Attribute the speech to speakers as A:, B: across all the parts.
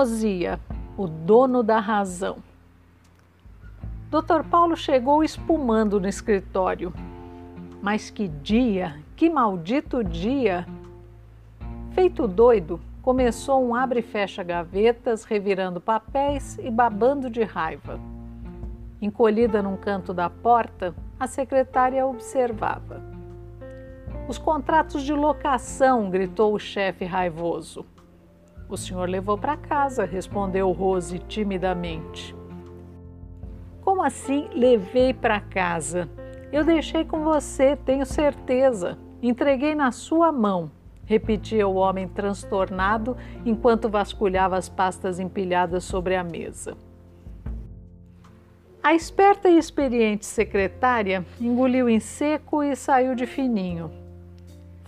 A: Teimosia, o dono da razão. Dr. Paulo chegou espumando no escritório. Mas que dia, que maldito dia! Feito doido, começou um abre e fecha gavetas, revirando papéis e babando de raiva. Encolhida num canto da porta, a secretária observava. Os contratos de locação, gritou o chefe raivoso. O senhor levou para casa, respondeu Rose timidamente. Como assim levei para casa? Eu deixei com você, tenho certeza. Entreguei na sua mão, repetia o homem transtornado enquanto vasculhava as pastas empilhadas sobre a mesa. A esperta e experiente secretária engoliu em seco e saiu de fininho.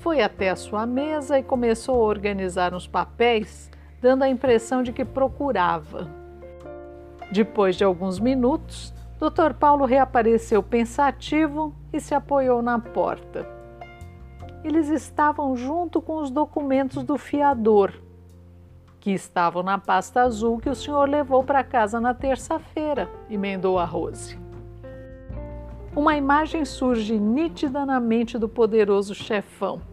A: Foi até a sua mesa e começou a organizar uns papéis dando a impressão de que procurava. Depois de alguns minutos, Dr. Paulo reapareceu pensativo e se apoiou na porta. Eles estavam junto com os documentos do fiador, que estavam na pasta azul que o senhor levou para casa na terça-feira, emendou a Rose. Uma imagem surge nítida na mente do poderoso chefão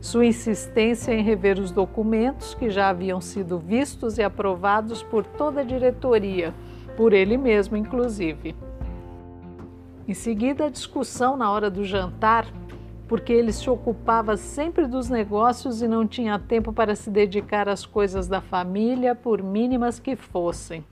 A: sua insistência em rever os documentos que já haviam sido vistos e aprovados por toda a diretoria, por ele mesmo, inclusive. Em seguida, a discussão na hora do jantar, porque ele se ocupava sempre dos negócios e não tinha tempo para se dedicar às coisas da família, por mínimas que fossem.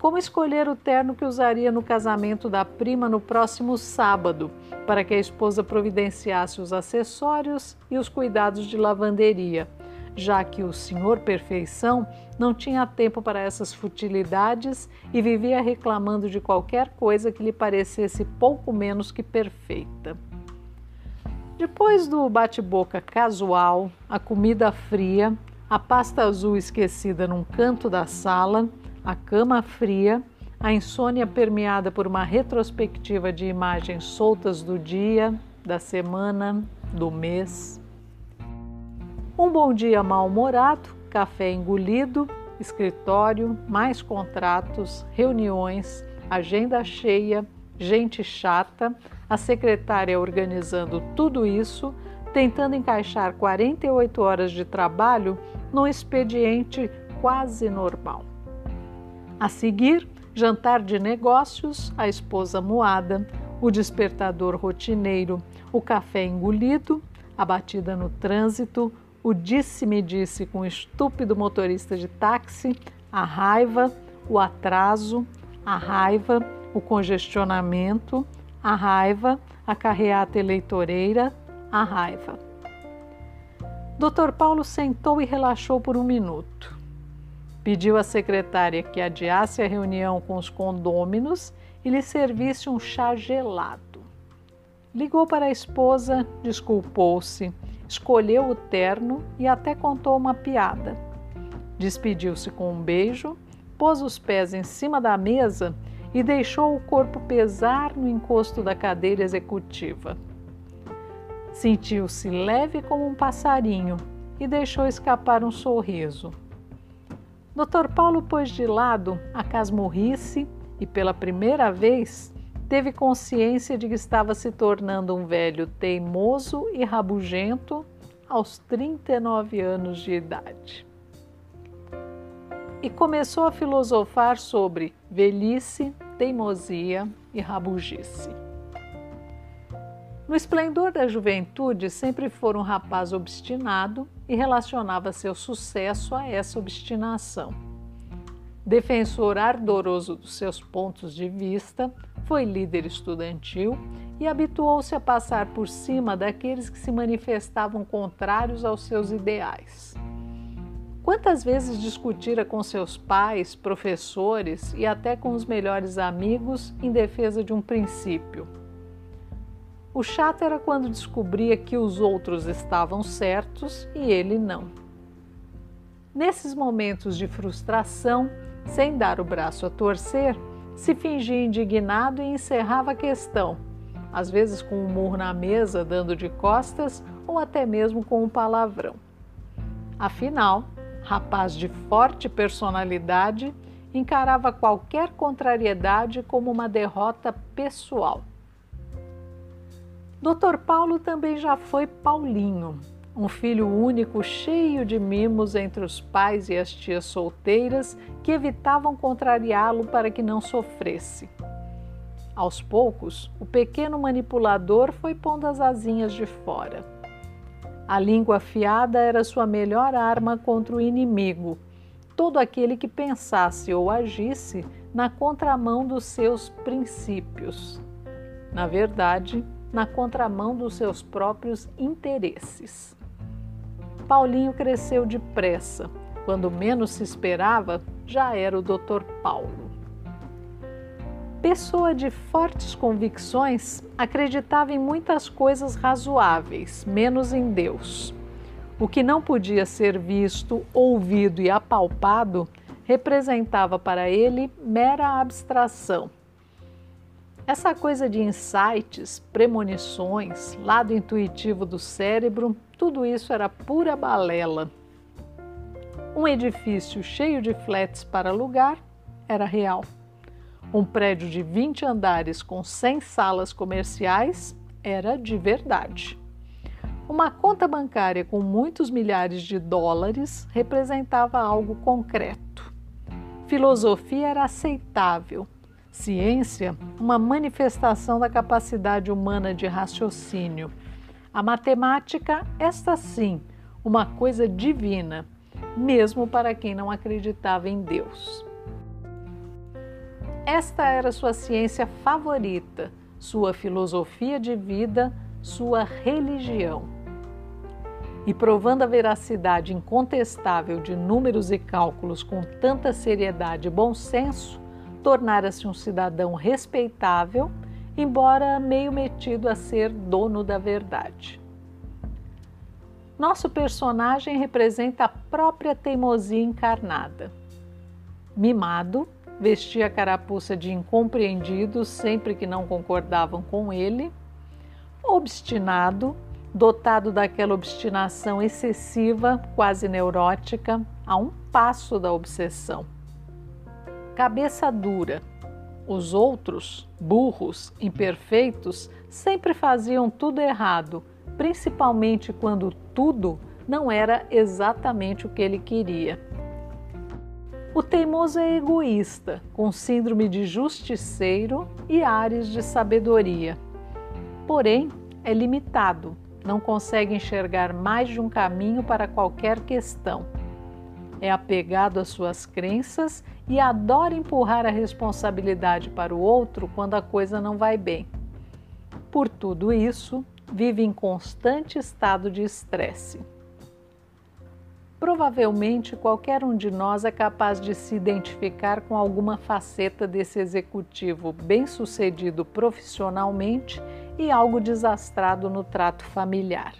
A: Como escolher o terno que usaria no casamento da prima no próximo sábado, para que a esposa providenciasse os acessórios e os cuidados de lavanderia, já que o senhor Perfeição não tinha tempo para essas futilidades e vivia reclamando de qualquer coisa que lhe parecesse pouco menos que perfeita. Depois do bate-boca casual, a comida fria, a pasta azul esquecida num canto da sala, a cama fria, a insônia permeada por uma retrospectiva de imagens soltas do dia, da semana, do mês. Um bom dia mal-humorado, café engolido, escritório, mais contratos, reuniões, agenda cheia, gente chata, a secretária organizando tudo isso, tentando encaixar 48 horas de trabalho num expediente quase normal. A seguir, jantar de negócios, a esposa moada, o despertador rotineiro, o café engolido, a batida no trânsito, o disse-me-disse com o estúpido motorista de táxi, a raiva, o atraso, a raiva, o congestionamento, a raiva, a carreata eleitoreira, a raiva. Dr. Paulo sentou e relaxou por um minuto. Pediu à secretária que adiasse a reunião com os condôminos e lhe servisse um chá gelado. Ligou para a esposa, desculpou-se, escolheu o terno e até contou uma piada. Despediu-se com um beijo, pôs os pés em cima da mesa e deixou o corpo pesar no encosto da cadeira executiva. Sentiu-se leve como um passarinho e deixou escapar um sorriso. Dr. Paulo pôs de lado a casmurrice e, pela primeira vez, teve consciência de que estava se tornando um velho teimoso e rabugento aos 39 anos de idade. E começou a filosofar sobre velhice, teimosia e rabugice. No esplendor da juventude, sempre foi um rapaz obstinado e relacionava seu sucesso a essa obstinação. Defensor ardoroso dos seus pontos de vista, foi líder estudantil e habituou-se a passar por cima daqueles que se manifestavam contrários aos seus ideais. Quantas vezes discutira com seus pais, professores e até com os melhores amigos em defesa de um princípio? O chato era quando descobria que os outros estavam certos e ele não. Nesses momentos de frustração, sem dar o braço a torcer, se fingia indignado e encerrava a questão, às vezes com um murro na mesa dando de costas ou até mesmo com um palavrão. Afinal, rapaz de forte personalidade, encarava qualquer contrariedade como uma derrota pessoal. Dr. Paulo também já foi Paulinho, um filho único cheio de mimos entre os pais e as tias solteiras que evitavam contrariá-lo para que não sofresse. Aos poucos, o pequeno manipulador foi pondo as asinhas de fora. A língua afiada era sua melhor arma contra o inimigo, todo aquele que pensasse ou agisse na contramão dos seus princípios. Na verdade, na contramão dos seus próprios interesses. Paulinho cresceu depressa. Quando menos se esperava, já era o Dr. Paulo. Pessoa de fortes convicções, acreditava em muitas coisas razoáveis, menos em Deus. O que não podia ser visto, ouvido e apalpado representava para ele mera abstração, essa coisa de insights, premonições, lado intuitivo do cérebro, tudo isso era pura balela. Um edifício cheio de flats para alugar era real. Um prédio de 20 andares com 100 salas comerciais era de verdade. Uma conta bancária com muitos milhares de dólares representava algo concreto. Filosofia era aceitável, Ciência, uma manifestação da capacidade humana de raciocínio. A matemática, esta sim, uma coisa divina, mesmo para quem não acreditava em Deus. Esta era sua ciência favorita, sua filosofia de vida, sua religião. E provando a veracidade incontestável de números e cálculos com tanta seriedade e bom senso, tornara-se um cidadão respeitável, embora meio metido a ser dono da verdade. Nosso personagem representa a própria teimosia encarnada. Mimado, vestia a carapuça de incompreendidos sempre que não concordavam com ele. Obstinado, dotado daquela obstinação excessiva, quase neurótica, a um passo da obsessão cabeça dura. Os outros, burros, imperfeitos, sempre faziam tudo errado, principalmente quando tudo não era exatamente o que ele queria. O teimoso é egoísta, com síndrome de justiceiro e ares de sabedoria. Porém, é limitado, não consegue enxergar mais de um caminho para qualquer questão é apegado às suas crenças e adora empurrar a responsabilidade para o outro quando a coisa não vai bem. Por tudo isso, vive em constante estado de estresse. Provavelmente qualquer um de nós é capaz de se identificar com alguma faceta desse executivo bem-sucedido profissionalmente e algo desastrado no trato familiar.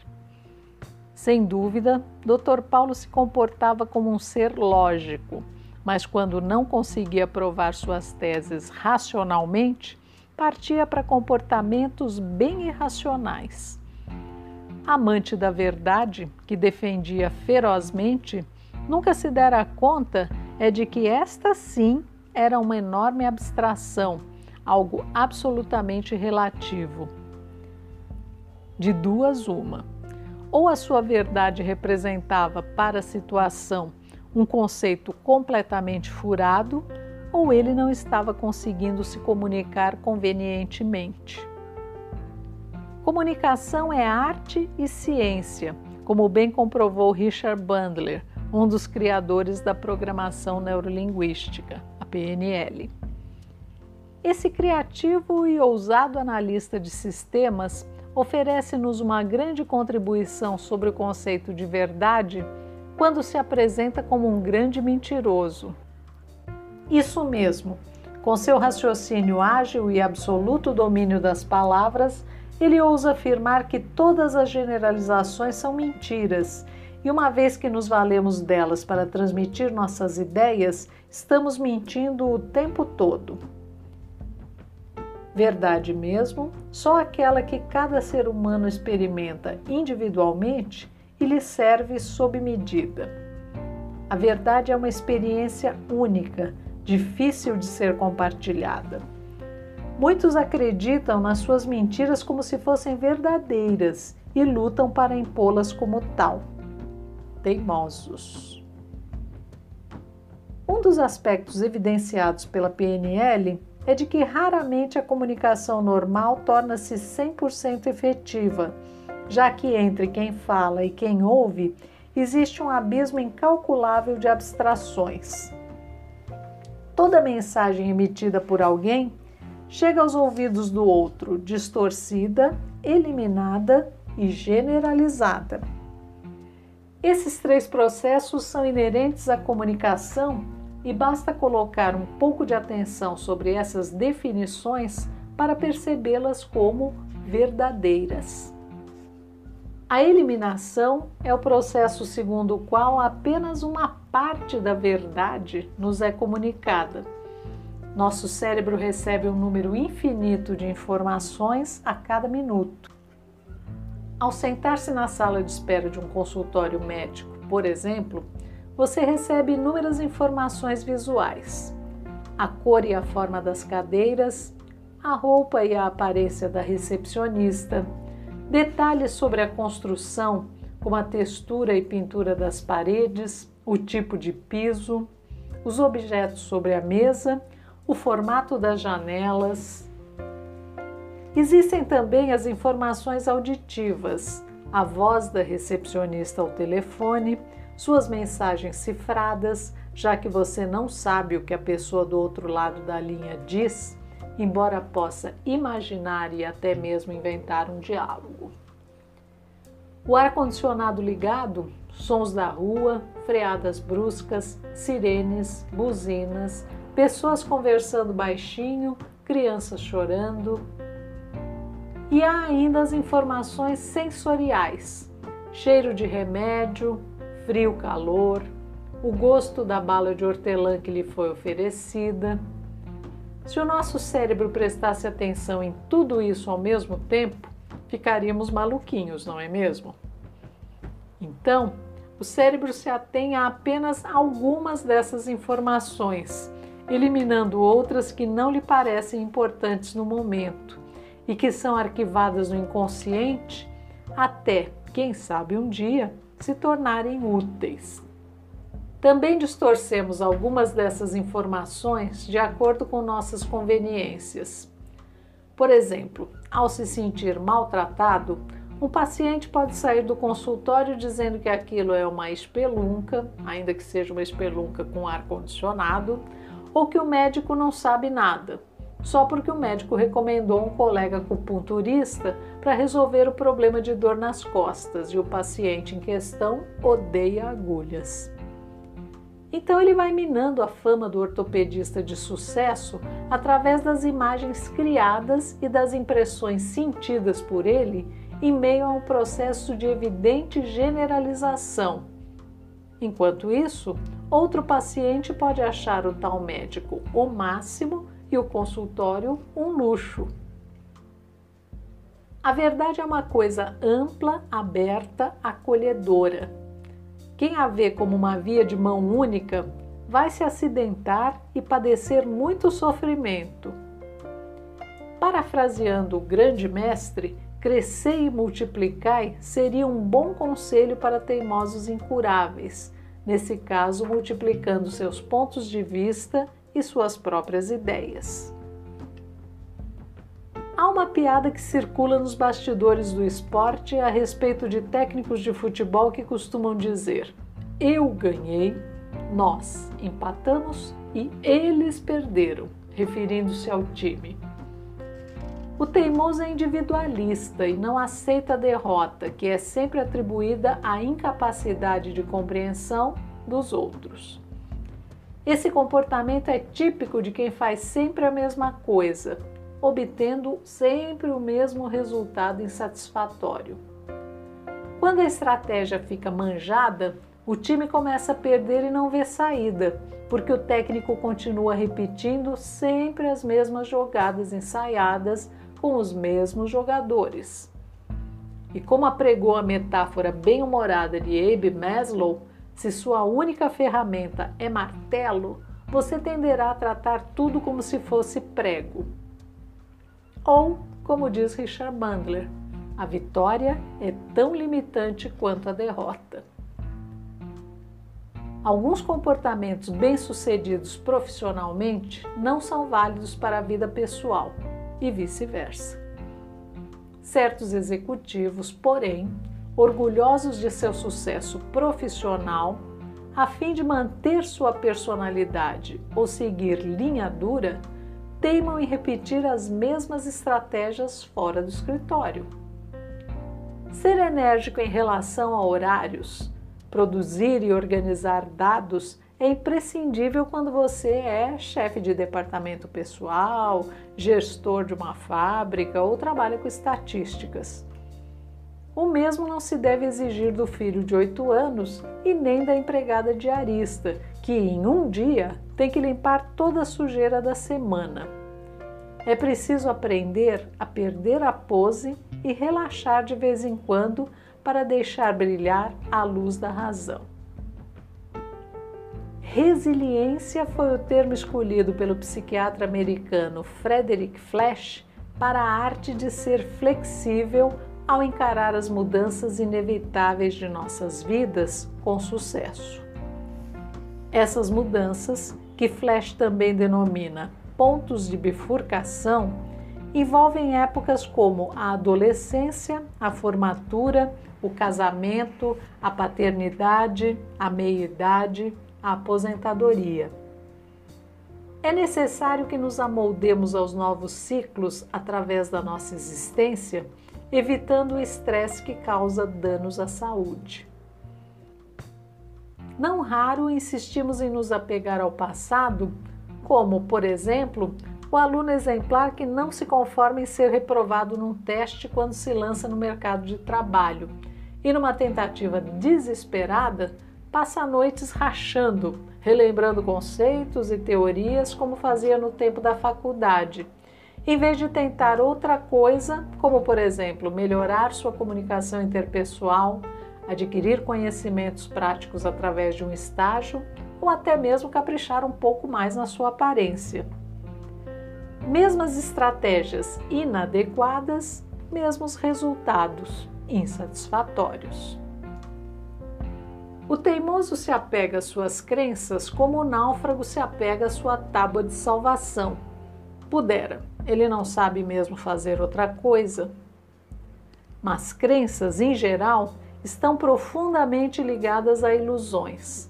A: Sem dúvida, Dr. Paulo se comportava como um ser lógico, mas quando não conseguia provar suas teses racionalmente, partia para comportamentos bem irracionais. Amante da verdade, que defendia ferozmente, nunca se dera conta é de que esta sim era uma enorme abstração, algo absolutamente relativo. De duas, uma ou a sua verdade representava para a situação um conceito completamente furado, ou ele não estava conseguindo se comunicar convenientemente. Comunicação é arte e ciência, como bem comprovou Richard Bandler, um dos criadores da programação neurolinguística, a PNL. Esse criativo e ousado analista de sistemas oferece-nos uma grande contribuição sobre o conceito de verdade quando se apresenta como um grande mentiroso. Isso mesmo, com seu raciocínio ágil e absoluto domínio das palavras, ele ousa afirmar que todas as generalizações são mentiras, e uma vez que nos valemos delas para transmitir nossas ideias, estamos mentindo o tempo todo. Verdade mesmo, só aquela que cada ser humano experimenta individualmente e lhe serve sob medida. A verdade é uma experiência única difícil de ser compartilhada. Muitos acreditam nas suas mentiras como se fossem verdadeiras e lutam para impô-las como tal. Teimosos. Um dos aspectos evidenciados pela PNL é de que raramente a comunicação normal torna-se 100% efetiva, já que entre quem fala e quem ouve existe um abismo incalculável de abstrações toda mensagem emitida por alguém chega aos ouvidos do outro distorcida, eliminada e generalizada. Esses três processos são inerentes à comunicação e basta colocar um pouco de atenção sobre essas definições para percebê-las como verdadeiras. A eliminação é o processo segundo o qual apenas uma parte da verdade nos é comunicada. Nosso cérebro recebe um número infinito de informações a cada minuto. Ao sentar-se na sala de espera de um consultório médico, por exemplo, você recebe inúmeras informações visuais: a cor e a forma das cadeiras, a roupa e a aparência da recepcionista Detalhes sobre a construção, como a textura e pintura das paredes, o tipo de piso, os objetos sobre a mesa, o formato das janelas. Existem também as informações auditivas, a voz da recepcionista ao telefone, suas mensagens cifradas, já que você não sabe o que a pessoa do outro lado da linha diz embora possa imaginar e até mesmo inventar um diálogo. O ar-condicionado ligado, sons da rua, freadas bruscas, sirenes, buzinas, pessoas conversando baixinho, crianças chorando. E há ainda as informações sensoriais: cheiro de remédio, frio, calor, o gosto da bala de hortelã que lhe foi oferecida se o nosso cérebro prestasse atenção em tudo isso ao mesmo tempo, ficaríamos maluquinhos, não é mesmo? Então, o cérebro se atém a apenas algumas dessas informações, eliminando outras que não lhe parecem importantes no momento e que são arquivadas no inconsciente até, quem sabe um dia, se tornarem úteis. Também distorcemos algumas dessas informações de acordo com nossas conveniências. Por exemplo, ao se sentir maltratado, um paciente pode sair do consultório dizendo que aquilo é uma espelunca, ainda que seja uma espelunca com ar condicionado, ou que o médico não sabe nada, só porque o médico recomendou um colega acupunturista para resolver o problema de dor nas costas e o paciente em questão odeia agulhas. Então ele vai minando a fama do ortopedista de sucesso através das imagens criadas e das impressões sentidas por ele em meio a um processo de evidente generalização. Enquanto isso, outro paciente pode achar o tal médico o máximo e o consultório um luxo. A verdade é uma coisa ampla, aberta, acolhedora quem a vê como uma via de mão única vai se acidentar e padecer muito sofrimento. Parafraseando o grande mestre, crescer e multiplicai seria um bom conselho para teimosos incuráveis, nesse caso, multiplicando seus pontos de vista e suas próprias ideias. Uma piada que circula nos bastidores do esporte a respeito de técnicos de futebol que costumam dizer: Eu ganhei, nós empatamos e eles perderam, referindo-se ao time. O teimoso é individualista e não aceita a derrota, que é sempre atribuída à incapacidade de compreensão dos outros. Esse comportamento é típico de quem faz sempre a mesma coisa, obtendo sempre o mesmo resultado insatisfatório. Quando a estratégia fica manjada, o time começa a perder e não vê saída, porque o técnico continua repetindo sempre as mesmas jogadas ensaiadas com os mesmos jogadores. E como apregou a metáfora bem-humorada de Abe Maslow, se sua única ferramenta é martelo, você tenderá a tratar tudo como se fosse prego. Ou, como diz Richard Bandler, a vitória é tão limitante quanto a derrota. Alguns comportamentos bem-sucedidos profissionalmente não são válidos para a vida pessoal e vice-versa. Certos executivos, porém, orgulhosos de seu sucesso profissional, a fim de manter sua personalidade ou seguir linha dura, teimam em repetir as mesmas estratégias fora do escritório. Ser enérgico em relação a horários, produzir e organizar dados é imprescindível quando você é chefe de departamento pessoal, gestor de uma fábrica ou trabalha com estatísticas. O mesmo não se deve exigir do filho de 8 anos e nem da empregada diarista, que em um dia tem que limpar toda a sujeira da semana. É preciso aprender a perder a pose e relaxar de vez em quando para deixar brilhar a luz da razão. Resiliência foi o termo escolhido pelo psiquiatra americano Frederick Flash para a arte de ser flexível ao encarar as mudanças inevitáveis de nossas vidas com sucesso. Essas mudanças, que Flash também denomina pontos de bifurcação, envolvem épocas como a adolescência, a formatura, o casamento, a paternidade, a meia-idade, a aposentadoria. É necessário que nos amoldemos aos novos ciclos através da nossa existência evitando o estresse que causa danos à saúde. Não raro insistimos em nos apegar ao passado, como, por exemplo, o aluno exemplar que não se conforma em ser reprovado num teste quando se lança no mercado de trabalho. E, numa tentativa desesperada, passa noites rachando, relembrando conceitos e teorias como fazia no tempo da faculdade. Em vez de tentar outra coisa, como por exemplo melhorar sua comunicação interpessoal, adquirir conhecimentos práticos através de um estágio ou até mesmo caprichar um pouco mais na sua aparência. Mesmas estratégias inadequadas, mesmos resultados insatisfatórios. O teimoso se apega às suas crenças como o náufrago se apega à sua tábua de salvação. Pudera ele não sabe mesmo fazer outra coisa. Mas crenças, em geral, estão profundamente ligadas a ilusões.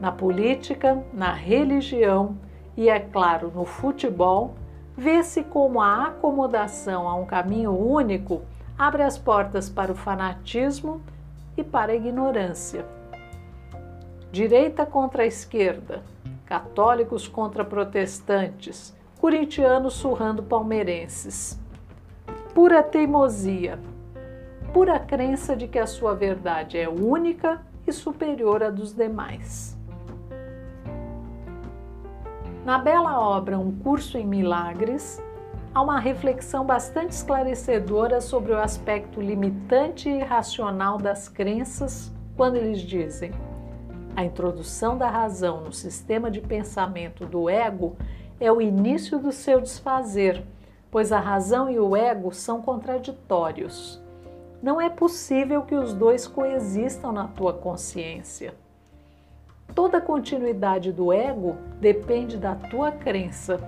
A: Na política, na religião e, é claro, no futebol, vê-se como a acomodação a um caminho único abre as portas para o fanatismo e para a ignorância. Direita contra a esquerda, católicos contra protestantes, corintianos surrando palmeirenses. Pura teimosia, pura crença de que a sua verdade é única e superior à dos demais. Na bela obra Um Curso em Milagres, há uma reflexão bastante esclarecedora sobre o aspecto limitante e irracional das crenças quando eles dizem: a introdução da razão no sistema de pensamento do ego é o início do seu desfazer, pois a razão e o ego são contraditórios. Não é possível que os dois coexistam na tua consciência. Toda continuidade do ego depende da tua crença.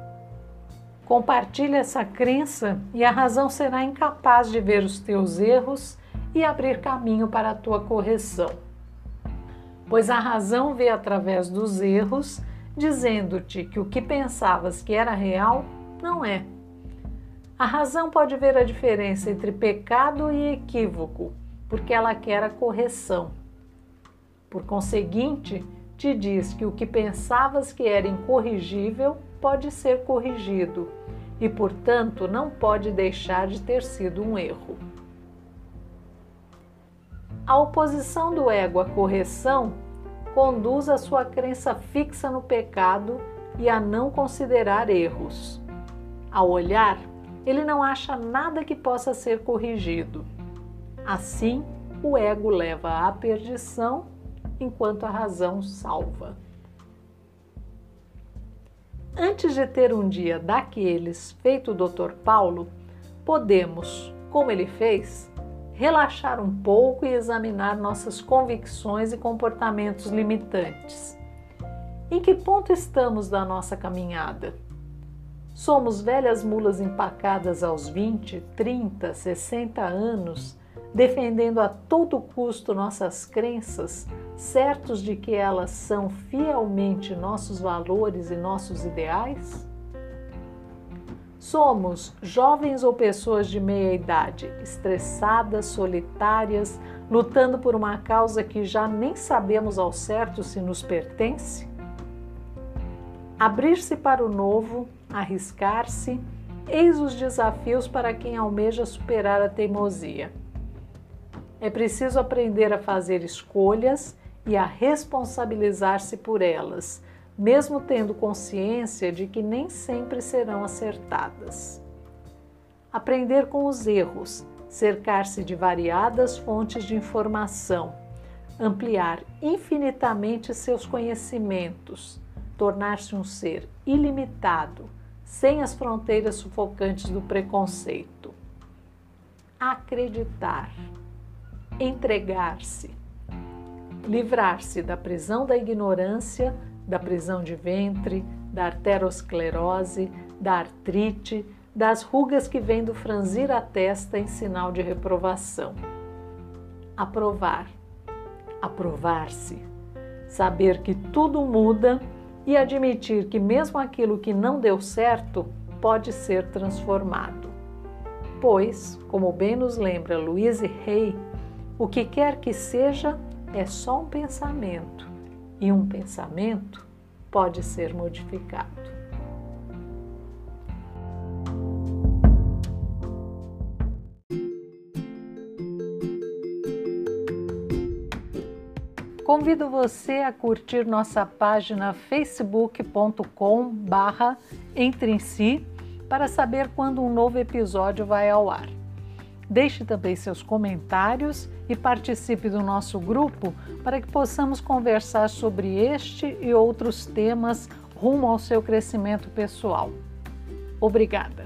A: Compartilhe essa crença e a razão será incapaz de ver os teus erros e abrir caminho para a tua correção. Pois a razão vê através dos erros dizendo-te que o que pensavas que era real não é. A razão pode ver a diferença entre pecado e equívoco, porque ela quer a correção. Por conseguinte, te diz que o que pensavas que era incorrigível pode ser corrigido e, portanto, não pode deixar de ter sido um erro. A oposição do ego à correção conduz a sua crença fixa no pecado e a não considerar erros. Ao olhar, ele não acha nada que possa ser corrigido. Assim, o ego leva à perdição enquanto a razão salva. Antes de ter um dia daqueles feito o Dr. Paulo, podemos, como ele fez, relaxar um pouco e examinar nossas convicções e comportamentos limitantes. Em que ponto estamos da nossa caminhada? Somos velhas mulas empacadas aos 20, 30, 60 anos, defendendo a todo custo nossas crenças, certos de que elas são fielmente nossos valores e nossos ideais? Somos jovens ou pessoas de meia idade, estressadas, solitárias, lutando por uma causa que já nem sabemos ao certo se nos pertence? Abrir-se para o novo, arriscar-se, eis os desafios para quem almeja superar a teimosia. É preciso aprender a fazer escolhas e a responsabilizar-se por elas mesmo tendo consciência de que nem sempre serão acertadas. Aprender com os erros, cercar-se de variadas fontes de informação, ampliar infinitamente seus conhecimentos, tornar-se um ser ilimitado, sem as fronteiras sufocantes do preconceito. Acreditar, entregar-se, livrar-se da prisão da ignorância da prisão de ventre, da arteriosclerose, da artrite, das rugas que vêm do franzir a testa em sinal de reprovação. Aprovar, aprovar-se, saber que tudo muda e admitir que mesmo aquilo que não deu certo pode ser transformado. Pois, como bem nos lembra Louise Hay, o que quer que seja é só um pensamento e um pensamento pode ser modificado. Convido você a curtir nossa página facebook.com/barra entre em si para saber quando um novo episódio vai ao ar. Deixe também seus comentários e participe do nosso grupo para que possamos conversar sobre este e outros temas rumo ao seu crescimento pessoal. Obrigada!